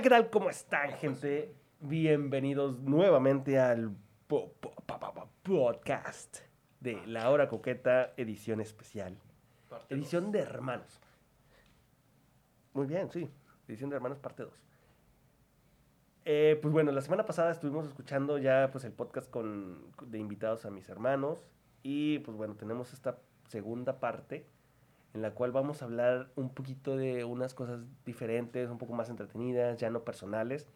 Hola, ¿qué tal? ¿Cómo están, gente? Bienvenidos nuevamente al po- po- podcast de La Hora Coqueta, edición especial. Parte Edición de hermanos. Muy bien, sí. Edición de hermanos, parte 2. pues bueno, la semana pasada estuvimos escuchando ya pues el podcast con, de invitados a mis hermanos. Y pues bueno, tenemos esta segunda parte en la cual vamos a hablar un poquito de unas cosas diferentes, un poco más entretenidas, ya no personales,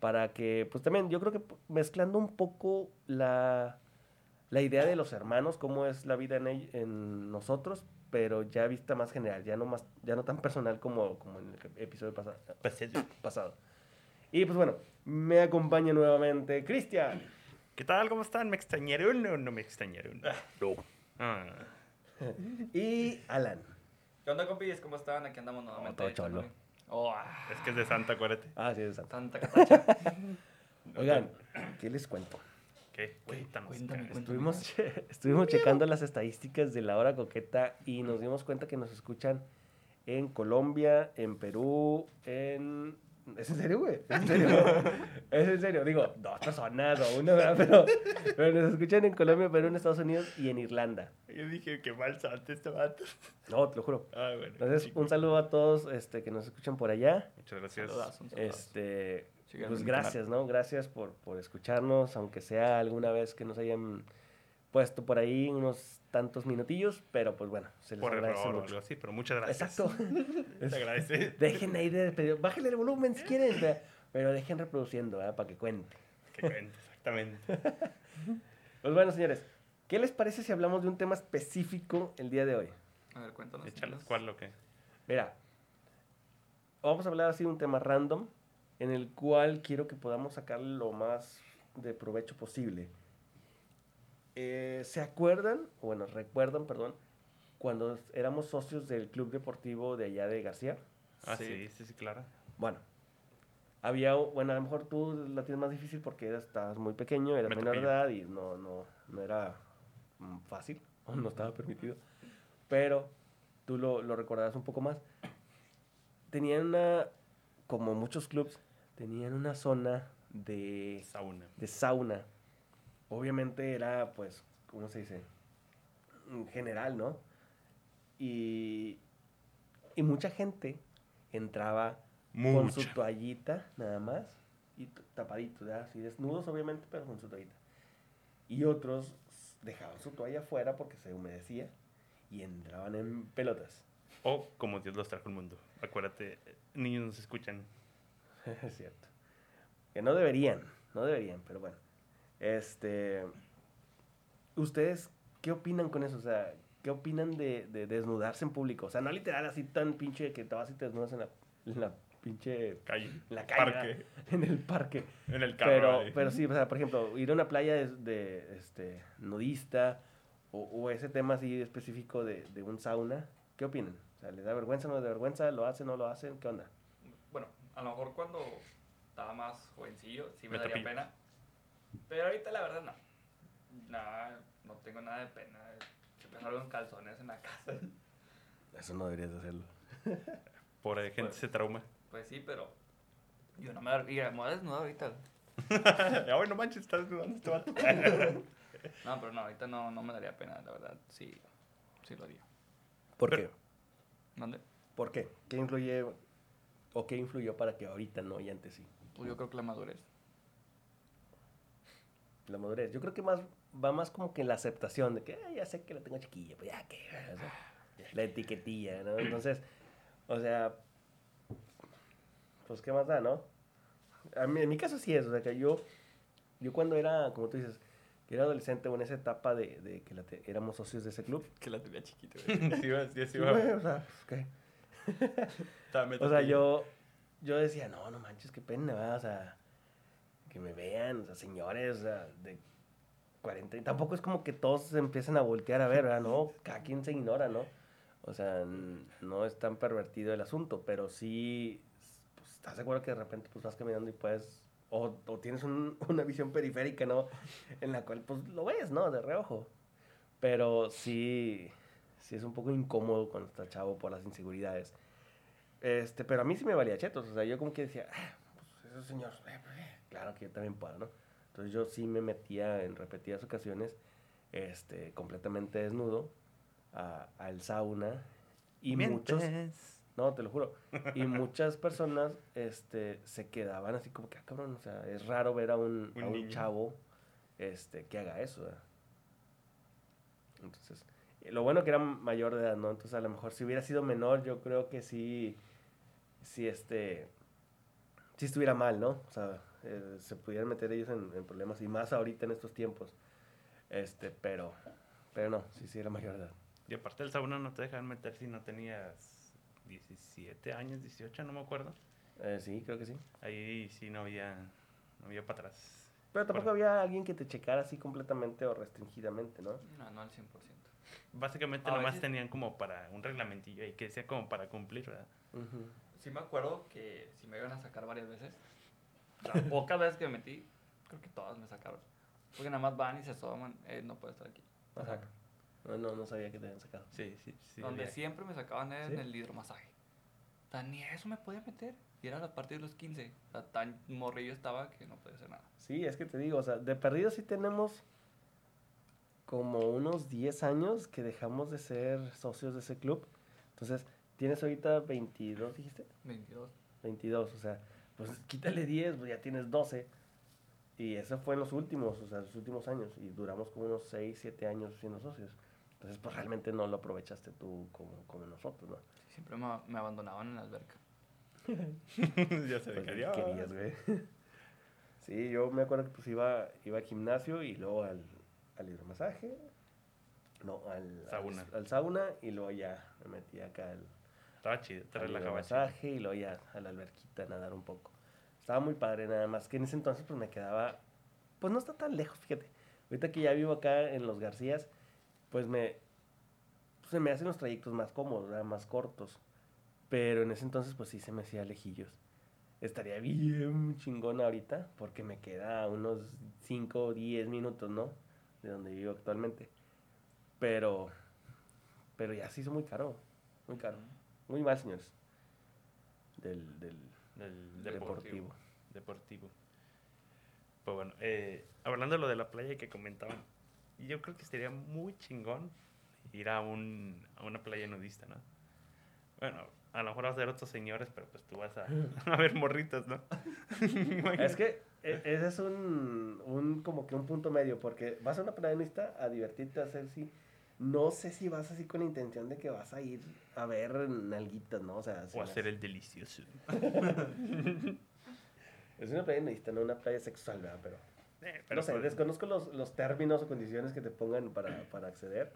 para que, pues también yo creo que mezclando un poco la, la idea de los hermanos, cómo es la vida en, en nosotros, pero ya vista más general, ya no, más, ya no tan personal como, como en el episodio pasa- pasado. Y pues bueno, me acompaña nuevamente Cristian. ¿Qué tal? ¿Cómo están? ¿Me extrañaron o no me extrañaron? No. Ah, Y Alan. ¿Qué onda, compis? ¿Cómo están? Aquí andamos nuevamente. todo cholo. Oh, ah, es que es de Santa, acuérdate. Ah, sí, es Santa. tanta catacha. Oigan, ¿qué les cuento? ¿Qué? Cuéntanos. cuéntame. Estuvimos, che- estuvimos checando las estadísticas de la hora coqueta y nos dimos cuenta que nos escuchan en Colombia, en Perú, en... ¿Es en serio, güey? ¿Es en serio? es en serio. Digo, dos personas o una, ¿verdad? Pero, pero nos escuchan en Colombia, Perú, en Estados Unidos y en Irlanda. Yo dije que mal Santa este vato. No, te lo juro. Ah, bueno. Entonces, chico. un saludo a todos este, que nos escuchan por allá. Muchas gracias. Saludazo. Este, pues gracias, ¿no? Gracias por, por escucharnos, aunque sea alguna vez que nos hayan puesto por ahí unos tantos minutillos, pero pues bueno, se les Por agradece error o mucho. algo así, pero muchas gracias. Exacto. Se agradece. dejen ahí de pedir, bájenle el volumen si quieren, pe- pero dejen reproduciendo, ¿verdad? Para que cuente. Que cuente, exactamente. Pues bueno, señores, ¿qué les parece si hablamos de un tema específico el día de hoy? A ver, cuéntanos. Échales, Nicolás. ¿cuál lo que? Mira, vamos a hablar así de un tema random en el cual quiero que podamos sacar lo más de provecho posible. Eh, ¿Se acuerdan? Bueno, recuerdan, perdón, cuando éramos socios del club deportivo de allá de García. Ah, Sí. sí, sí, sí, claro. Bueno, había, bueno, a lo mejor tú la tienes más difícil porque eras- estabas muy pequeño, eras Me menor de edad y no, no, no era mm, fácil, o no estaba permitido. Pero tú lo, lo recordarás un poco más. Tenían una, como muchos clubs, tenían una zona de, Sauna. de sauna. Obviamente era, pues, ¿cómo se dice? En general, ¿no? Y, y mucha gente entraba con su toallita nada más y t- tapaditos, ¿verdad? Así desnudos obviamente, pero con su toallita. Y otros dejaban su toalla afuera porque se humedecía y entraban en pelotas. O como Dios los trajo al mundo. Acuérdate, niños nos escuchan. es cierto. Que no deberían, no deberían, pero bueno. Este, ¿ustedes qué opinan con eso? O sea, ¿qué opinan de, de desnudarse en público? O sea, no literal así tan pinche que te vas y te desnudas en la, en la pinche Calle. en la calle, en el parque. En el carro. Pero, ahí. pero sí, o sea, por ejemplo, ir a una playa de, de, este, nudista o, o ese tema así específico de, de un sauna, ¿qué opinan? O sea, ¿les da vergüenza, no les da vergüenza? ¿Lo hacen, no lo hacen? ¿Qué onda? Bueno, a lo mejor cuando estaba más jovencillo sí me, Me daría pena. Pero ahorita la verdad no. Nada, no tengo nada de pena. Siempre salgo en calzones en la casa. Eso no deberías de hacerlo. Pobre gente Pues- se trauma. Pues sí, pero yo no me, mira, me voy a desnudar ahorita. Ay, no manches, estás dudando este vato. No, pero no, ahorita no, no me daría pena, la verdad. Sí, sí lo haría. ¿Por Pero- qué? ¿Dónde? ¿Por qué? ¿Qué influye o qué influyó para que ahorita no y antes sí? Pues yo creo que la madurez. La madurez. Yo creo que más va más como que en la aceptación de que "Ah, ya sé que la tengo chiquilla, pues ya que. o sea, la etiquetilla, ¿no? Entonces, o sea, pues qué más da, ¿no? A mí, en mi caso sí es, o sea, que yo, yo cuando era, como tú dices, que era adolescente o en esa etapa de, de que la te- éramos socios de ese club, Que la tenía chiquita, sí, va, sí, sí, va. o sea, pues, ¿qué? O sea, yo, yo decía, no, no manches, qué pena, ¿verdad? O sea, que me vean, o sea, señores, o sea, de 40. Y tampoco es como que todos se empiecen a voltear a ver, ¿verdad? No, cada quien se ignora, ¿no? O sea, no es tan pervertido el asunto, pero sí, pues, estás seguro que de repente pues vas caminando y puedes, o, o tienes un- una visión periférica, ¿no? En la cual pues lo ves, ¿no? De reojo. Pero sí, sí es un poco incómodo cuando está chavo por las inseguridades. Este, pero a mí sí me valía chetos. O sea, yo como que decía, "Ah, pues, eso señor, eh, pues, eh, claro que yo también puedo, ¿no? Entonces yo sí me metía en repetidas ocasiones, este, completamente desnudo, a- al sauna y muchos, Mientes. no, te lo juro, y muchas personas, este, se quedaban así como que, ah, cabrón, o sea, es raro ver a un, Un a un chavo, este, que haga eso, ¿verdad? Entonces, eh, lo bueno que era mayor de edad, ¿no? Entonces, a lo mejor si hubiera sido menor, yo creo que sí, sí, este, sí estuviera mal, ¿no? O sea, eh, se pudieran meter ellos en, en problemas, y más ahorita en estos tiempos. Este, pero, pero no, sí, sí era mayor de edad. Y aparte el sauna no te dejaban meter si no tenías 17 años, 18, no me acuerdo. Eh, sí, creo que sí. Ahí sí no había, no había para atrás. Pero tampoco Bueno. había alguien que te checara así completamente o restringidamente, ¿no? No, no al 100%. Básicamente A nomás veces- tenían como para un reglamentillo ahí que decía como para cumplir, ¿verdad? Ujú. Sí me acuerdo que si me iban a sacar varias veces, las pocas veces que me metí, creo que todas me sacaron. Porque nada más van y se asoman, eh, no puede estar aquí. Me sacan. No, no, no sabía que te habían sacado. Sí, sí, sí. Donde había- siempre me sacaban era ¿Sí? en el hidromasaje. Tan ni eso me podía meter. Y era a partir de los 15. O sea, tan morrillo estaba que no podía hacer nada. Sí, es que te digo, o sea, de perdido sí tenemos como unos 10 años que dejamos de ser socios de ese club. Entonces, tienes ahorita 22, dijiste? 22. 22, o sea, pues quítale 10, pues ya tienes 12. Y eso fue en los últimos, o sea, los últimos años. Y duramos como unos 6, 7 años siendo socios. Entonces, pues realmente no lo aprovechaste tú como, como nosotros, ¿no? Siempre me, me abandonaban en la alberca. ya se Pues, ve ¿qué querías, güey. Sí, yo me acuerdo que pues iba, iba al gimnasio y luego al, al hidromasaje. No, al Sauna. Al, al sauna y luego ya me metí acá al, Estaba chido, te relajaba y luego ya a la alberquita a nadar un poco. Estaba muy padre nada más que en ese entonces pues me quedaba, pues no está tan lejos, fíjate. Ahorita que ya vivo acá en Los Garcías, pues me, pues, se me hacen los trayectos más cómodos, ¿verdad? más cortos. Pero en ese entonces pues sí se me hacía lejillos. Estaría bien chingón ahorita porque me queda unos 5 o 10 minutos, ¿no? De donde vivo actualmente. Pero, pero ya se hizo muy caro, muy caro. Muy señores. Del, del Del deportivo. deportivo. Pues bueno, eh, hablando de lo de la playa que comentaban, yo creo que sería muy chingón ir a, un, a una playa nudista, ¿no? Bueno, a lo mejor vas a ver otros señores, pero pues tú vas a, a ver morritos, ¿no? Es que e- ese es un, un como que un punto medio, porque vas a una playa nudista a divertirte, a hacer sí. No sé si vas así con la intención de que vas a ir a ver nalguitas, ¿no? O sea, O se me hacer hace- el delicioso. Es una playa nudista, no una playa sexual, ¿verdad? Pero, Eh, pero no sé, pues, desconozco los, los términos o condiciones que te pongan para, para acceder,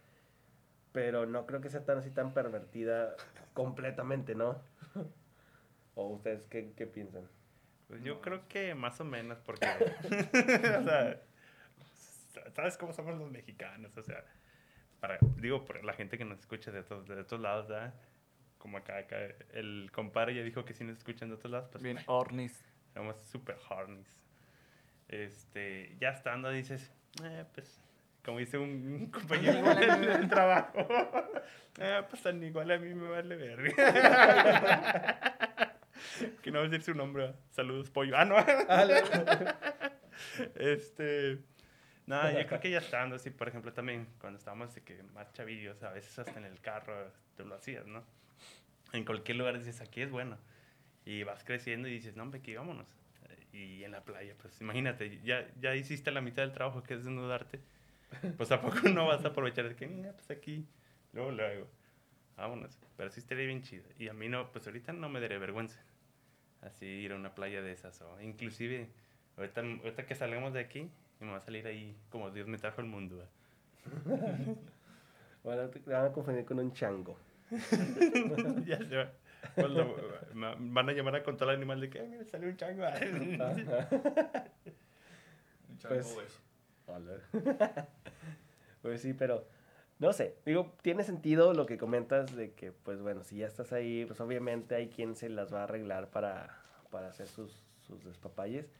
pero no creo que sea tan así tan pervertida completamente, ¿no? ¿O ustedes qué, qué piensan? pues yo No. creo que más o menos, porque, o sea, ¿sabes cómo somos los mexicanos? O sea, para, digo, por la gente que nos escucha de otros, de otros lados, ¿verdad? Como acá, acá, el compadre ya dijo que si nos escuchan de otros lados, pues Bien, Ornis. somos super hornies. Este, ya estando dices, eh, pues, como dice un, compañero del, del trabajo, eh, pues tan igual a mí me vale ver. que no va a decir su nombre. Saludos, pollo. Ah, no. este, nada, yo creo que ya estando así, por ejemplo, también cuando estábamos de que más chavillos, a veces hasta en el carro tú lo hacías, ¿no? En cualquier lugar dices, aquí es bueno. Y vas creciendo y dices, no, hombre, aquí vámonos. Y en la playa, pues imagínate, ya, ya hiciste la mitad del trabajo que es desnudarte. Pues a poco no vas a aprovechar de que, "Mira, pues aquí, luego, luego. Vámonos. Pero sí estaría bien chido. Y a mí no, pues ahorita no me daría vergüenza. Así ir a una playa de esas. O inclusive, ahorita, ahorita que salgamos de aquí, y me va a salir ahí como Dios me trajo al mundo. Bueno, te van a confundir con un chango. ya se va. Cuando, van a llamar a contar al animal de que "Ay, mira, salió un chango. Pues- Hola. pues sí, pero no sé, digo, tiene sentido lo que comentas de que, pues bueno, si ya estás ahí, pues obviamente hay quien se las va a arreglar para, para hacer sus, sus despapalles,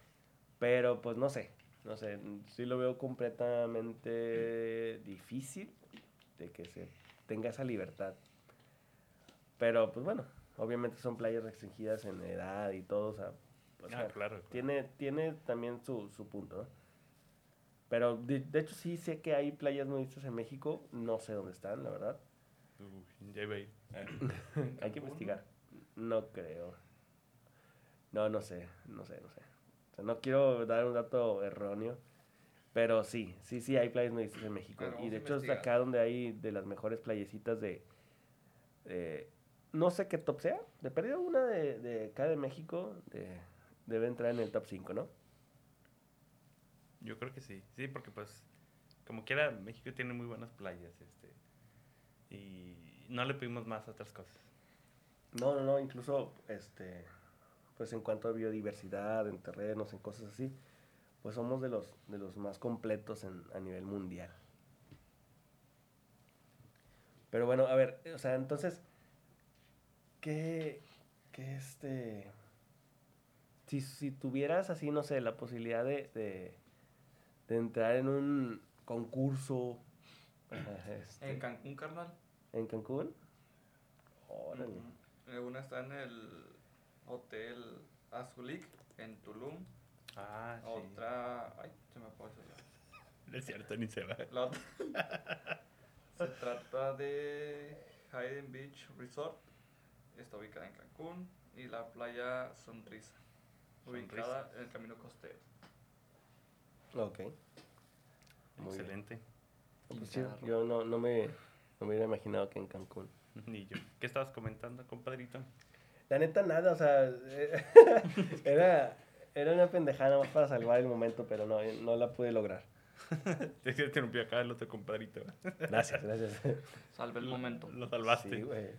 pero pues no sé, no sé, sí lo veo completamente difícil de que se tenga esa libertad. Pero pues bueno, obviamente son playas restringidas en edad y todo, o sea, O Ah, claro. claro. tiene, tiene también su, su punto, ¿no? Pero de, de hecho sí sé que hay playas nudistas en México, no sé dónde están, la verdad. Uy, ya iba a ir. Hay que investigar. No creo. No, no sé, no sé, no sé. O sea, no quiero dar un dato erróneo, pero sí, sí, sí hay playas nudistas en México. Y de hecho es acá donde hay de las mejores playecitas de... no sé qué top sea, de perdido una de, de acá de México, de, debe entrar en el top 5, ¿no? Yo creo que sí. Sí, porque pues, como quiera, México tiene muy buenas playas. este Y no le pedimos más a otras cosas. No, no, no, incluso, este, pues en cuanto a biodiversidad, en terrenos, en cosas así, pues somos de los, de los más completos en, a nivel mundial. Pero bueno, a ver, o sea, entonces, ¿qué, qué este, si, si tuvieras así, no sé, la posibilidad de, de, de entrar en un concurso este, En Cancún, carnal. en Cancún? Órale. Ujú. Eh, Una está en el Hotel Azulik en Tulum. Ah, sí. Otra. Ay, se me fue eso ya. No es cierto, ni se va. La otra. se trata de Hayden Beach Resort. Está ubicada en Cancún. Y la playa Sonrisa. Ubicada en el camino costero. Ok. Muy. Excelente. Pues sí, yo no, no, me, no me hubiera imaginado que en Cancún. Ni yo. ¿Qué estabas comentando, compadrito? La neta, nada, o sea, eh, era, era una pendejada más para salvar el momento, pero no, no la pude lograr. Te interrumpió acá el otro compadrito. Gracias, gracias. Salve el momento. Lo salvaste. Sí, güey.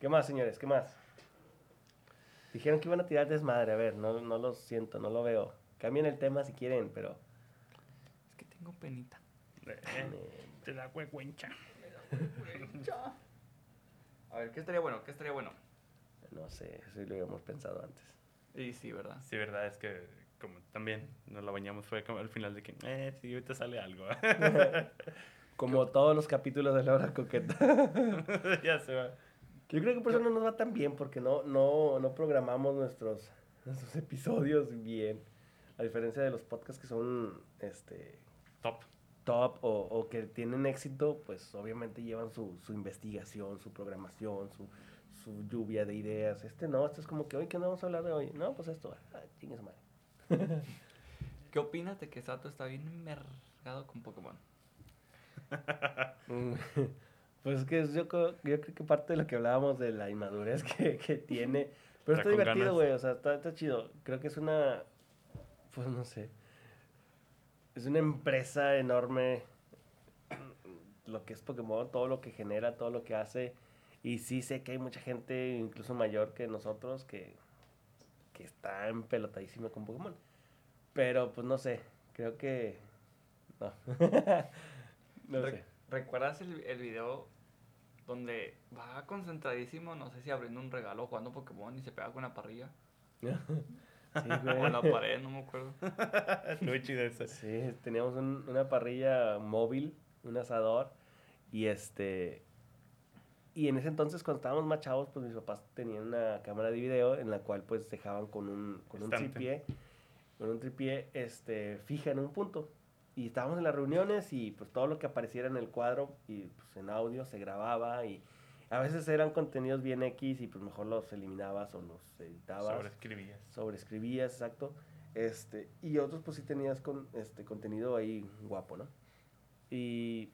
¿Qué más, señores? ¿Qué más? Dijeron que iban a tirar desmadre, a ver, no, no lo siento, no lo veo. Cambien el tema si quieren, pero... Es que tengo penita. Eh, te da huehuencha. A ver, ¿qué estaría bueno? ¿Qué estaría bueno? No sé, eso lo habíamos pensado antes. Y sí, ¿verdad? Sí, verdad, es que como también nos la bañamos fue como al final de que, eh, sí, ahorita sale algo. Como todos los capítulos de la hora coqueta. ya se va. Yo creo que por eso no nos va tan bien, porque no, no, no programamos nuestros, nuestros episodios bien. A diferencia de los podcasts que son este, Top. top o, o que tienen éxito, pues obviamente llevan su, su investigación, su programación, su, su lluvia de ideas. Este no, esto es como que hoy, ¿qué vamos a hablar de hoy? No, pues esto, ah, chingue su madre. ¿Qué opinas de que Sato está bien enmergado con Pokémon? Mm, Pues es que yo, creo- yo creo que parte de lo que hablábamos de la inmadurez que, que tiene. Pero está Está divertido, güey. O sea, está, está chido. Creo que es una. Pues no sé. Es una empresa enorme. Lo que es Pokémon, todo lo que genera, todo lo que hace. Y sí sé que hay mucha gente, incluso mayor que nosotros, que, que está empelotadísima con Pokémon. Pero pues no sé. Creo que. No. no Re- sé. ¿Recuerdas el, el video donde va concentradísimo, no sé si abriendo un regalo jugando Pokémon y se pega con una parrilla? Sí, O en la pared, no me acuerdo. Muy chida esa. Sí, teníamos un- una parrilla móvil, un asador, y este... Y en ese entonces, cuando estábamos más chavos, pues mis papás tenían una cámara de video en la cual pues dejaban con un, con un tripié, con un tripié este, fija en un punto. Y estábamos en las reuniones y pues todo lo que apareciera en el cuadro y pues en audio se grababa y a veces eran contenidos bien X y pues mejor los eliminabas o los editabas Sobreescribías. sobreescribías, exacto. Este, y otros pues sí tenías con, este, contenido ahí guapo, ¿no? Y,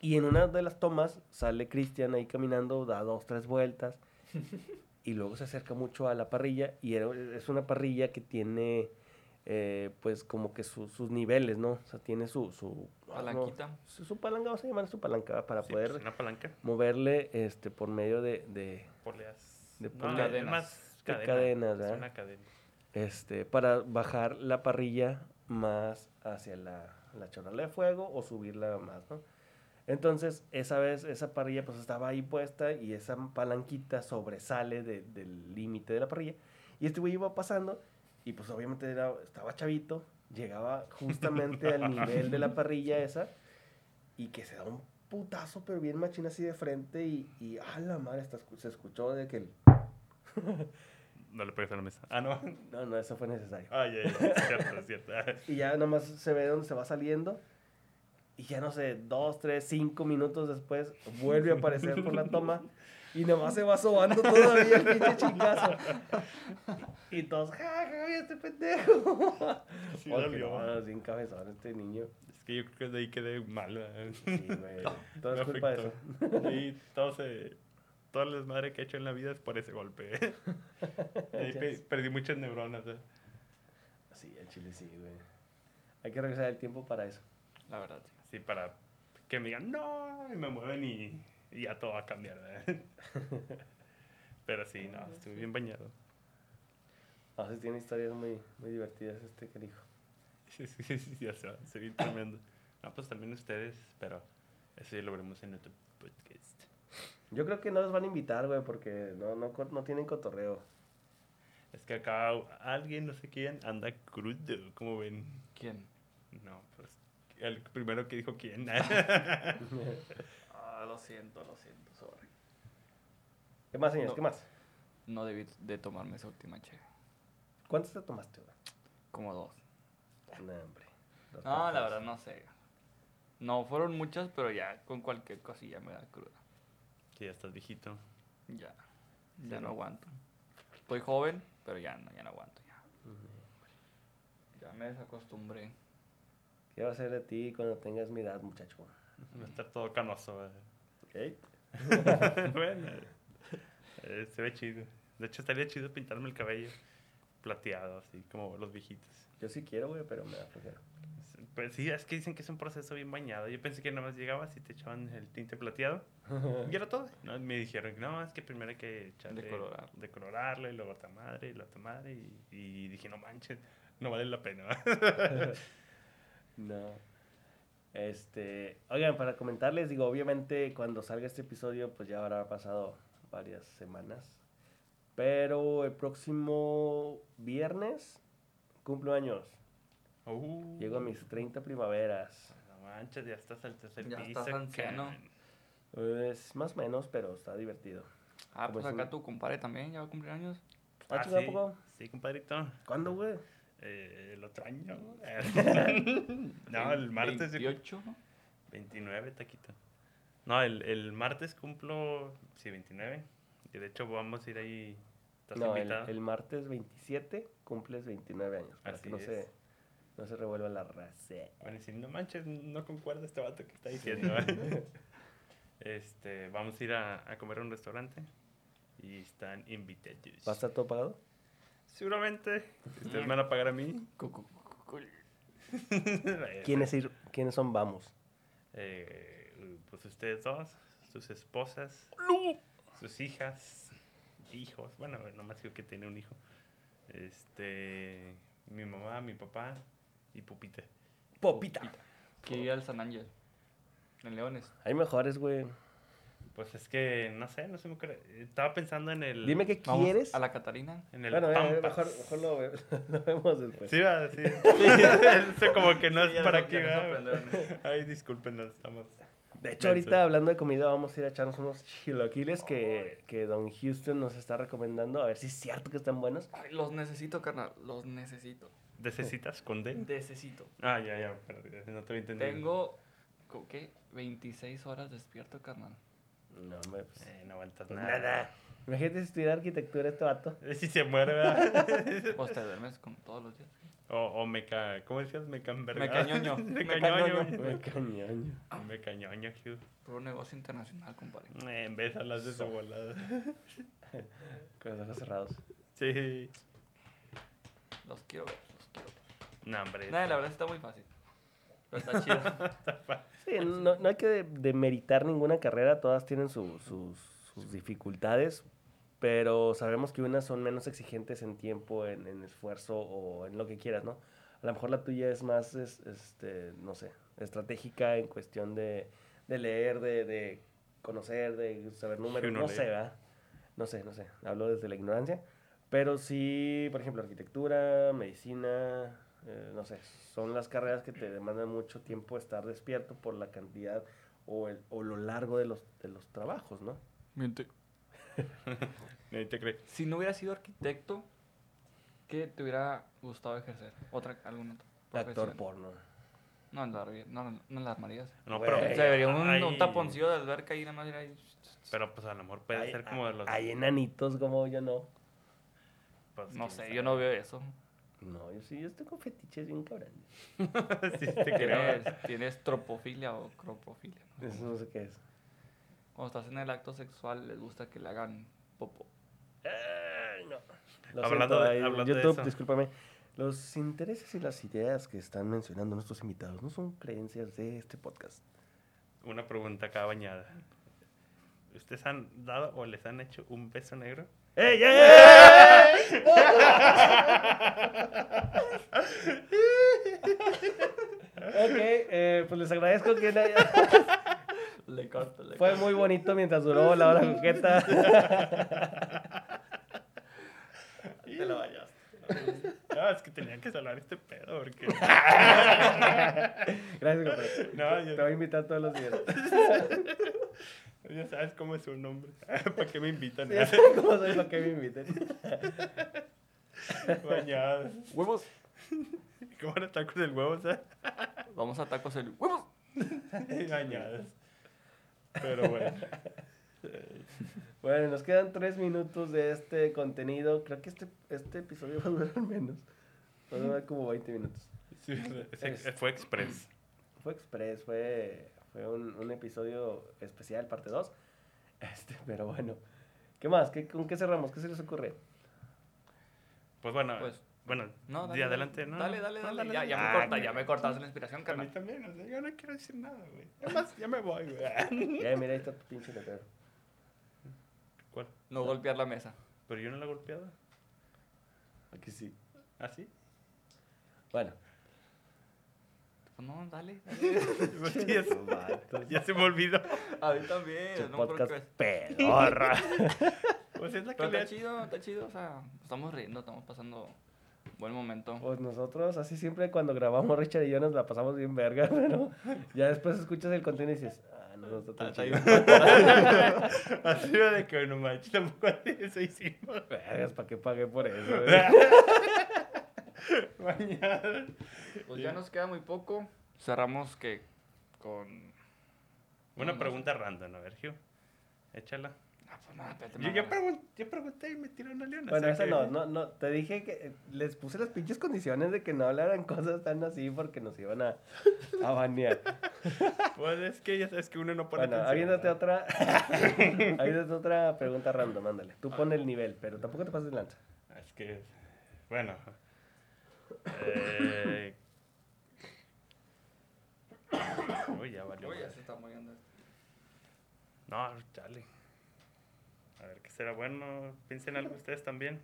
y en una de las tomas sale Cristian ahí caminando, da dos, tres vueltas, y luego se acerca mucho a la parrilla, y es una parrilla que tiene, eh, pues como que su- sus niveles, ¿no? O sea, tiene su... su ah, no, Palanquita. su, su palanca, vamos a llamar su palanca, para Sí, poder pues, una palanca. moverle este, por medio de- de, Poleas. De no, es más De cadena. cadenas, es ¿verdad? una cadena. este, para bajar la parrilla más hacia la, la de fuego o subirla más, ¿no? Entonces, esa vez, esa parrilla pues estaba ahí puesta y esa palanquita sobresale de- del límite de la parrilla. Y este güey iba pasando y pues obviamente era- estaba chavito, llegaba justamente al nivel de la parrilla esa y que se da un putazo pero bien machín así de frente y, y a la madre, hasta se escuchó de que el... No le pegas a la mesa. Ah, no. No, no, eso fue necesario. Ah, ya, ya. Es cierto, es cierto. Y ya nomás se ve donde se va saliendo. Y ya no sé, dos, tres, cinco minutos después vuelve a aparecer por la toma. Y nomás se va sobando todavía el pinche chingazo. Y todos, ja, ja, este pendejo. Sí, Porque no, es bien cabezón este niño. Es que yo creo que de ahí quedé mal. Sí, güey. Todo es culpa de eso. Y todo se... Toda la desmadre que he hecho en la vida es por ese golpe. Ahí pe- perdí muchas neuronas. ¿eh? Sí, el chile sí, güey. Hay que regresar el tiempo para eso. La verdad, sí. Así para que me digan, no, y me mueven y, y ya todo va a cambiar. ¿verdad? Pero sí, no, estuve bien bañado. A veces tiene historias muy, muy divertidas este que dijo. Sí, sí, sí, sí, ya se va, se ve tremendo. No, pues también ustedes, pero eso ya lo veremos en otro podcast. Yo creo que no los van a invitar, güey, porque no, no, co- no tienen cotorreo. Es que acá alguien, no sé quién, anda crudo, como ven. ¿Quién? No, el primero que dijo quién. Ah, lo siento, lo siento, sorry. ¿Qué más, señores? No. ¿Qué más? No debí de tomarme esa última cheve. ¿Cuántos te tomaste, güey? Como dos. No, hombre. Dos No, la verdad no sé. No fueron muchas, pero ya con cualquier cosilla me da cruda. que ya estás viejito. Ya. Ya no aguanto. Estoy joven, pero ya no, ya no aguanto. Ya, ya me desacostumbré. ¿Qué va a ser de ti cuando tengas mi edad, muchacho? Va a estar todo canoso. ¿eh? ¿Ok? bueno, eh, se ve chido. De hecho, estaría chido pintarme el cabello plateado, así como los viejitos. Yo sí quiero, güey, pero me da flojera. Pues sí, es que dicen que es un proceso bien bañado. Yo pensé que nada más llegabas y te echaban el tinte plateado. Y era todo. No, me dijeron, no, es que primero hay que echarle, Decolorar. decolorarle, y luego otra madre, y la otra madre. Y, y dije, no manches, no vale la pena. No. Este, oigan, para comentarles, digo, obviamente cuando salga este episodio, pues ya habrá pasado varias semanas. Pero el próximo viernes cumplo años. Uh, Llego a mis 30 primaveras. No manches, ya estás al tercer Ya piso. estás anciano. Pues más o menos, pero está divertido. Ah, Como pues acá tu compadre también ya va a cumplir años. ¿Ah, Ah, chica, ¿a sí, poco? sí, compadrito. ¿Cuándo, güey? Eh, el otro año. no, el martes. yo- 28, ¿no? 29, taquito. No, el, el martes cumplo, sí, 29. Y de hecho vamos a ir ahí. ¿Estás No, el, el martes 27 cumples 29 años. Para Así que no es. se, no se revuelva la raza. A decir, no manches, no concuerda este vato que está diciendo. este, vamos a ir a, a comer a un restaurante. Y están invitados. ¿Va a estar todo pagado? Seguramente. Ustedes me van a pagar a mí. ¿Quiénes, ir, ¿Quiénes son vamos? Eh, pues ustedes dos, sus esposas, sus hijas, hijos. Bueno, nomás digo que tiene un hijo. Este, mi mamá, mi papá y Pupita. Popita. Que ir al San Ángel. En Leones. Hay mejores, güey. Pues es que, no sé, no se me ocurre. Estaba pensando en el... Dime qué Vamos quieres. A la Catarina. En el Bueno, eh, mejor, mejor lo, ve- lo vemos después. Sí, va, sí. Eso como que no Sí, es ya para sorprendieron. Ay, discúlpenos, estamos... De hecho, ahorita hablando de comida, vamos a ir a echarnos unos chilaquiles que, que Don Houston nos está recomendando. A ver si es cierto que están buenos. Ay, los necesito, carnal. Los necesito. ¿Necesitas con D? Necesito. Ah, ya, ya, pero no te había entendido. Tengo, ¿co- ¿qué? 26 horas despierto, carnal. No, hombre, pues, Eh, no aguantas pues nada. nada. Imagínate si estudiara arquitectura este vato. Si se muere, ¿verdad? Pues te duermes con todos los días. o, o me ca... ¿Cómo decías? Me cañoño. me cañoño. Me cañón. me cañoño, Hugh. Puro negocio internacional, compadre. Eh, en vez de hablar de su volada. Con los ojos cerrados. Sí. Los quiero ver, los quiero ver. No, hombre. Nada, la verdad está muy fácil. Pero está chido. Sí, no, no hay que de- demeritar ninguna carrera, todas tienen su- sus, sus dificultades, pero sabemos que unas son menos exigentes en tiempo, en, en esfuerzo o en lo que quieras, ¿no? A lo mejor la tuya es más, es- este, no sé, estratégica en cuestión de, de leer, de, de conocer, de saber números, no lee. sé, ¿verdad? No sé, no sé, hablo desde la ignorancia, pero sí, por ejemplo, arquitectura, medicina, eh, no sé, son las carreras que te demandan mucho tiempo estar despierto por la cantidad o, el, o lo largo de los, de los trabajos, ¿no? Miente. Nadie te cree. Si no hubiera sido arquitecto, ¿qué te hubiera gustado ejercer? ¿Otra, alguna otra Actor porno. No, en la, armi- no, no en la armarías. No, pero, O sea, debería un, Ay. un taponcillo de alberca ahí nada más ir ahí. pero pues a lo mejor puede Hay- ser como de los... Hay enanitos como yo no. pues, No sé, sabe. yo no veo eso. No, yo sí, yo estoy con fetiches bien cabrones. sí, te. ¿Tienes, tienes tropofilia o cropofilia? ¿no? Eso no sé qué es. Cuando estás en el acto sexual, les gusta que le hagan popo. Ay, no. Lo Hablando siento, de- ahí, hablando de YouTube, eso. discúlpame. Los intereses y las ideas que están mencionando nuestros invitados no son creencias de este podcast. Una pregunta acá bañada. ¿Ustedes han dado o les han hecho un beso negro? ¡Ey, ey! Ok, eh, pues les agradezco que haya- Le corto, le Fue muy bonito mientras duró la hora coqueta. Te la vayas. No, es que tenía que salvar este pedo porque... Gracias, compadre. No, yo- Te voy a invitar todos los días. Ya sabes cómo es su nombre. ¿Para qué me invitan? Cómo soy para que me inviten. Bañados. ¡Huevos! ¿Cómo era tacos del huevo? ¿sabes? Vamos a tacos el ¡Huevos! Bañados. Pero bueno. Bueno, nos quedan tres minutos de este contenido. Creo que este, este episodio va a durar menos. Va a durar como 20 minutos. Sí, ese- fue express. Fue express, fue, fue un, un episodio especial, parte 2. Este, pero bueno. ¿Qué más? ¿Qué, ¿Con qué cerramos? ¿Qué se les ocurre? Pues bueno, Pues, bueno, No, de dale, adelante, ¿no? Dale, dale, No, dale. ya, ya, me Ah, corta, no. ya me cortaste la inspiración, A mí carnal. también, o sea, yo no quiero decir nada, güey. Además, ya me voy, güey. Ya, mira, ahí está tu pinche letrero. ¿Cuál? No golpear la mesa. Pero yo no la he golpeado. Aquí sí. ¿Ah, sí? Bueno. Pues no, dale. dale. Pues ya, se- ya se me olvidó. A mí también. Tu no creo podcast que- pedorra. Pues es la que Pero le está chido, está chido. O sea, estamos riendo, estamos pasando buen momento. Pues nosotros, así siempre cuando grabamos Richard y yo nos la pasamos bien verga, pero ya después escuchas el contenido y dices, ah, no, no está tan Está chido. bien. Así de que no manches, tampoco eso hicimos. Vergas, ¿para qué pagué por eso? Bañado. Pues ya nos queda muy poco. Cerramos que con. Una No, no pregunta random, a ver, Hugh. Échala. Ah, pues nada, espérate, Yo no, ya, no. pregun- yo pregunté y me tiró una leona. Bueno, o sea esa que- no, no, no, te dije que eh, les puse las pinches condiciones de que no hablaran cosas tan así porque nos iban a, a banear. Pues es que ya sabes que uno no pone Bueno, atención, habiéndote ¿verdad? otra, habiéndote otra pregunta random, ándale. Tú pon el nivel, pero tampoco te pases de lanza. Es que, bueno. Eh... Uy, ya valió. Uy, ya se está moviendo esto. No, chale. A ver, ¿qué será bueno? Piensen algo ustedes también.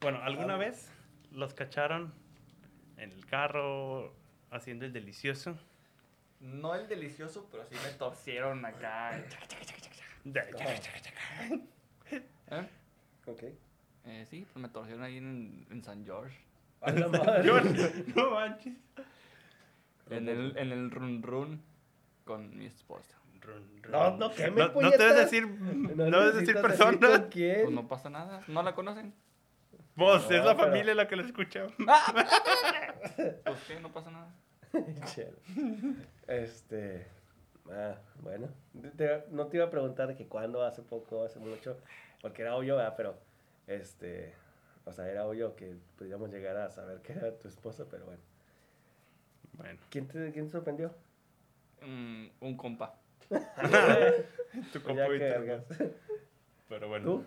Bueno, ¿alguna vez los cacharon en el carro haciendo el delicioso? No el delicioso, pero sí me torcieron acá. ¿Eh? Ok. Eh, sí, pues me torcieron ahí en, en San George. A la madre. No manches. En el, en el run run con mi esposa. Run, run. No, no, ¿qué me no, no puñetas? debes decir, no, debes decir persona. con quién. Pues no pasa nada. ¿No la conocen? Vos, No, es la pero- familia la que lo escucha. Pues qué, no pasa nada. Este. Ah, bueno. Te- no te iba a preguntar de que cuándo, hace poco, hace mucho, porque era obvio, ¿verdad? Pero, este. O sea, era obvio que podíamos llegar a saber que era tu esposa, pero bueno. Bueno, ¿Quién te, quién te sorprendió? Mm, un compa. tu compa. Pero bueno. ¿Tú?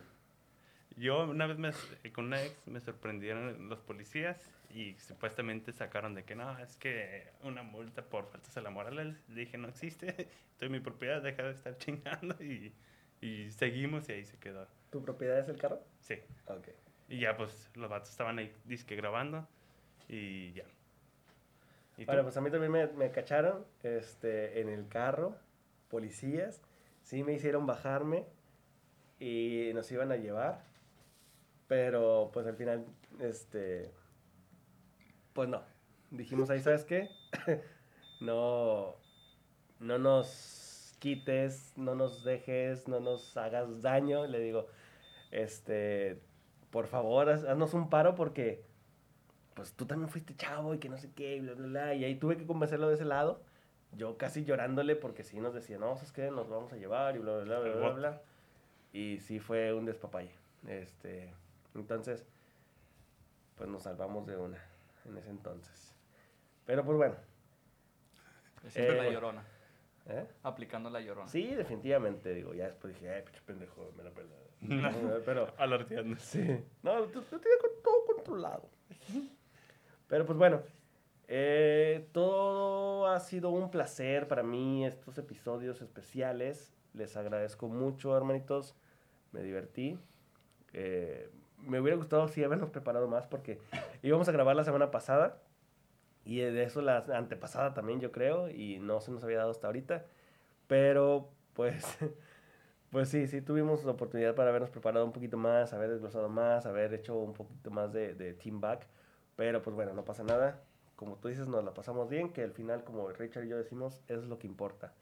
Yo una vez me, con una ex me sorprendieron los policías y supuestamente sacaron de que no, es que una multa por faltas a la moral. Les dije, no existe, estoy en mi propiedad, deja de estar chingando y, y seguimos y ahí se quedó. ¿Tu propiedad es el carro? Sí. Ok. Y ya pues los vatos estaban ahí disque grabando y ya. ¿Y pues a mí también me, me cacharon este, en el carro, policías, sí me hicieron bajarme y nos iban a llevar, pero pues al final, este, pues no, dijimos ahí, ¿sabes qué? no, no nos quites, no nos dejes, no nos hagas daño. Le digo, este, por favor, haz- haznos un paro porque, pues tú también fuiste chavo y que no sé qué, y bla, bla, bla. Y ahí tuve que convencerlo de ese lado. Yo casi llorándole porque sí nos decía, no, ¿sabes qué? Nos vamos a llevar y bla, bla, bla, bla, bla, bla. Y sí fue un despapalle. Este, entonces, pues nos salvamos de una en ese entonces. Pero pues bueno, Siempre Eh, la llorona. ¿Eh? Aplicando la llorona. Sí, definitivamente, digo, ya después dije, ay, pinche pendejo, me la pela. Pero, Alerteando. sí, no, lo, tenía con todo controlado. Pero pues bueno, eh, todo ha sido un placer para mí, estos episodios especiales. Les agradezco mucho, hermanitos, me divertí. Eh, me hubiera gustado si habernos preparado más porque íbamos a grabar la semana pasada y de eso la antepasada también yo creo y no se nos había dado hasta ahorita. Pero pues, pues sí, sí tuvimos la oportunidad para habernos preparado un poquito más, haber desglosado más, haber hecho un poquito más de, de team back. Pero pues bueno, no pasa nada. Como tú dices, nos la pasamos bien, que al final, como Richard y yo decimos, es lo que importa.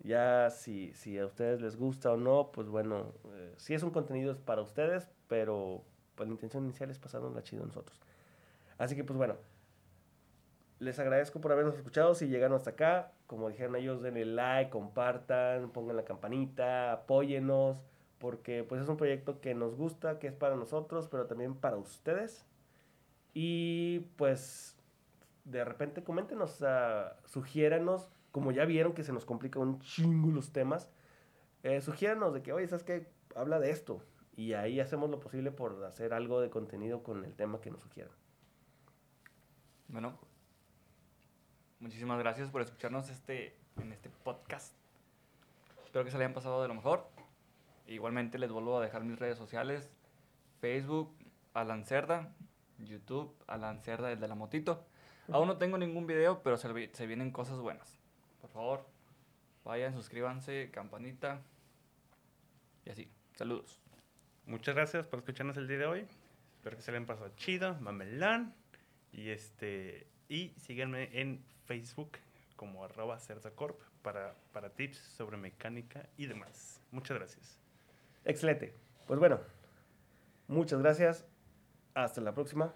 Ya si, si a ustedes les gusta o no, pues bueno, eh, sí es un contenido es para ustedes, pero pues la intención inicial es pasarnos la chido nosotros. Así que pues bueno, les agradezco por habernos escuchado. Si llegaron hasta acá, como dijeron ellos, denle like, compartan, pongan la campanita, apóyenos, porque pues es un proyecto que nos gusta, que es para nosotros, pero también para ustedes. Y pues de repente coméntenos, uh, sugiéranos, como ya vieron que se nos complica un chingo los temas, eh, sugiéranos de que, oye, ¿sabes qué? Habla de esto. Y ahí hacemos lo posible por hacer algo de contenido con el tema que nos sugieran. Bueno, muchísimas gracias por escucharnos este, en este podcast. Espero que se le hayan pasado de lo mejor. Igualmente les vuelvo a dejar mis redes sociales. Facebook, Alan Cerda. YouTube, Alan Cerda, el de la motito. Aún no tengo ningún video, pero se, vi- se vienen cosas buenas. Por favor, vayan, suscríbanse, campanita. Y así. Saludos. Muchas gracias por escucharnos el día de hoy. Espero que se le hayan pasado chido, mamelán. Y este y síganme en Facebook como arroba cerdacorp para, para tips sobre mecánica y demás. Muchas gracias. Excelente. Pues bueno, muchas gracias. Hasta la próxima.